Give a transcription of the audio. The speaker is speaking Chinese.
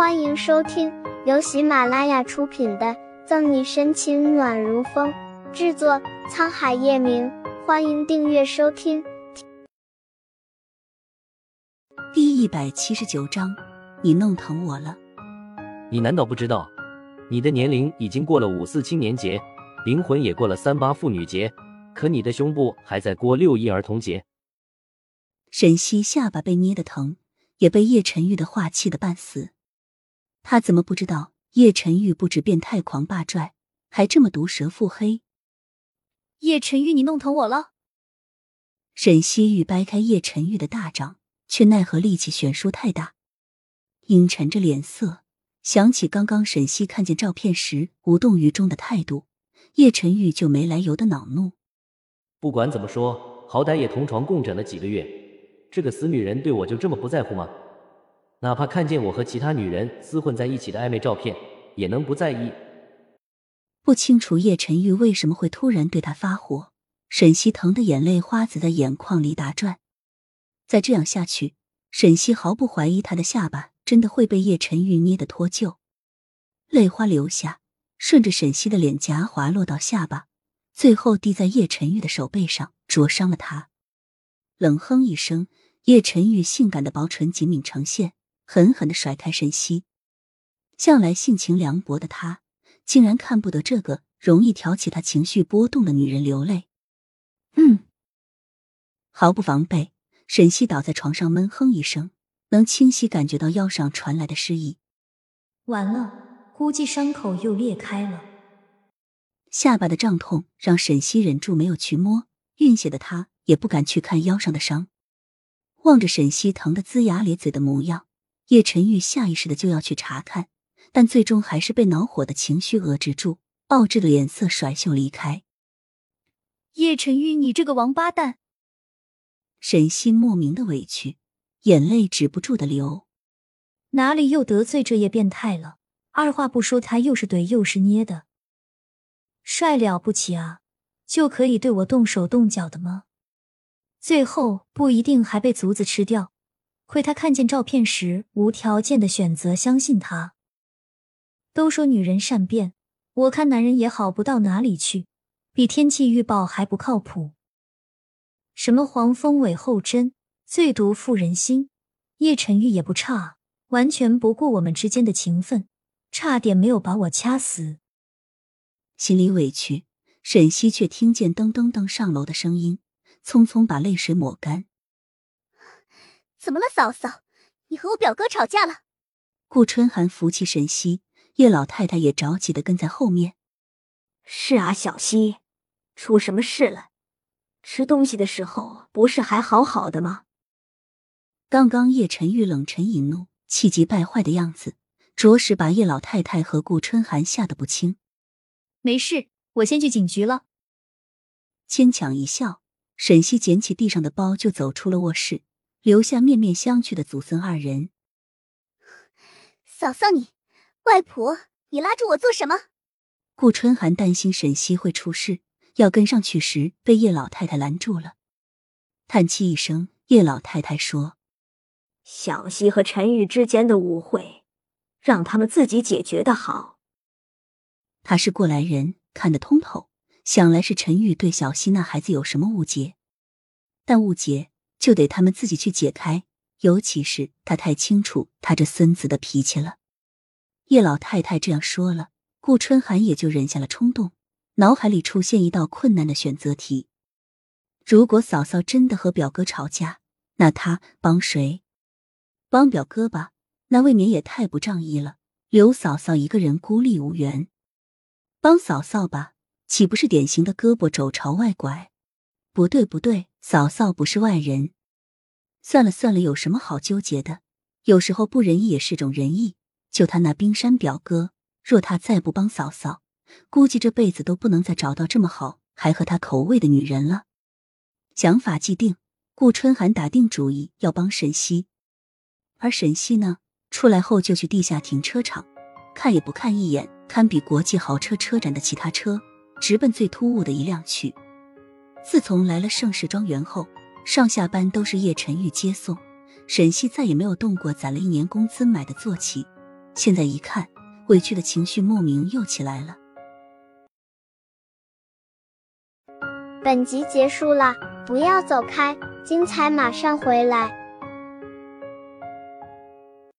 欢迎收听由喜马拉雅出品的《赠你深情暖如风》，制作沧海夜明。欢迎订阅收听。第一百七十九章，你弄疼我了。你难道不知道，你的年龄已经过了五四青年节，灵魂也过了三八妇女节，可你的胸部还在过六一儿童节。沈西下巴被捏得疼，也被叶晨玉的话气得半死。他怎么不知道叶晨玉不止变态狂霸拽，还这么毒舌腹黑？叶晨玉，你弄疼我了。沈西玉掰开叶晨玉的大掌，却奈何力气悬殊太大，阴沉着脸色，想起刚刚沈西看见照片时无动于衷的态度，叶晨玉就没来由的恼怒。不管怎么说，好歹也同床共枕了几个月，这个死女人对我就这么不在乎吗？哪怕看见我和其他女人厮混在一起的暧昧照片，也能不在意？不清楚叶晨玉为什么会突然对他发火，沈西疼的眼泪花子在眼眶里打转。再这样下去，沈西毫不怀疑他的下巴真的会被叶晨玉捏得脱臼，泪花流下，顺着沈西的脸颊滑落到下巴，最后滴在叶晨玉的手背上，灼伤了他。冷哼一声，叶晨玉性感的薄唇紧抿成线。狠狠的甩开沈西，向来性情凉薄的他，竟然看不得这个容易挑起他情绪波动的女人流泪。嗯，毫不防备，沈西倒在床上闷哼一声，能清晰感觉到腰上传来的湿意。完了，估计伤口又裂开了。下巴的胀痛让沈西忍住没有去摸，晕血的他也不敢去看腰上的伤，望着沈西疼得龇牙咧嘴的模样。叶晨玉下意识的就要去查看，但最终还是被恼火的情绪遏制住，傲质的脸色甩袖离开。叶晨玉，你这个王八蛋！沈西莫名的委屈，眼泪止不住的流。哪里又得罪这叶变态了？二话不说，他又是怼又是捏的，帅了不起啊！就可以对我动手动脚的吗？最后不一定还被卒子吃掉。亏他看见照片时无条件的选择相信他。都说女人善变，我看男人也好不到哪里去，比天气预报还不靠谱。什么黄蜂尾后针，最毒妇人心。叶晨玉也不差，完全不顾我们之间的情分，差点没有把我掐死。心里委屈，沈西却听见噔噔噔上楼的声音，匆匆把泪水抹干。怎么了，嫂嫂？你和我表哥吵架了？顾春寒扶起沈西，叶老太太也着急的跟在后面。是啊，小西，出什么事了？吃东西的时候不是还好好的吗？刚刚叶晨玉冷沉一怒、气急败坏的样子，着实把叶老太太和顾春寒吓得不轻。没事，我先去警局了。牵强一笑，沈西捡起地上的包就走出了卧室。留下面面相觑的祖孙二人。嫂嫂，你外婆，你拉住我做什么？顾春寒担心沈西会出事，要跟上去时被叶老太太拦住了。叹气一声，叶老太太说：“小西和陈玉之间的误会，让他们自己解决的好。他是过来人，看得通透，想来是陈玉对小西那孩子有什么误解，但误解。”就得他们自己去解开，尤其是他太清楚他这孙子的脾气了。叶老太太这样说了，顾春寒也就忍下了冲动，脑海里出现一道困难的选择题：如果嫂嫂真的和表哥吵架，那他帮谁？帮表哥吧，那未免也太不仗义了，留嫂嫂一个人孤立无援；帮嫂嫂吧，岂不是典型的胳膊肘朝外拐？不对，不对。嫂嫂不是外人，算了算了，有什么好纠结的？有时候不仁义也是种仁义。就他那冰山表哥，若他再不帮嫂嫂，估计这辈子都不能再找到这么好还合他口味的女人了。想法既定，顾春寒打定主意要帮沈西。而沈西呢，出来后就去地下停车场，看也不看一眼堪比国际豪车车展的其他车，直奔最突兀的一辆去。自从来了盛世庄园后，上下班都是叶晨玉接送，沈西再也没有动过攒了一年工资买的坐骑。现在一看，委屈的情绪莫名又起来了。本集结束了，不要走开，精彩马上回来。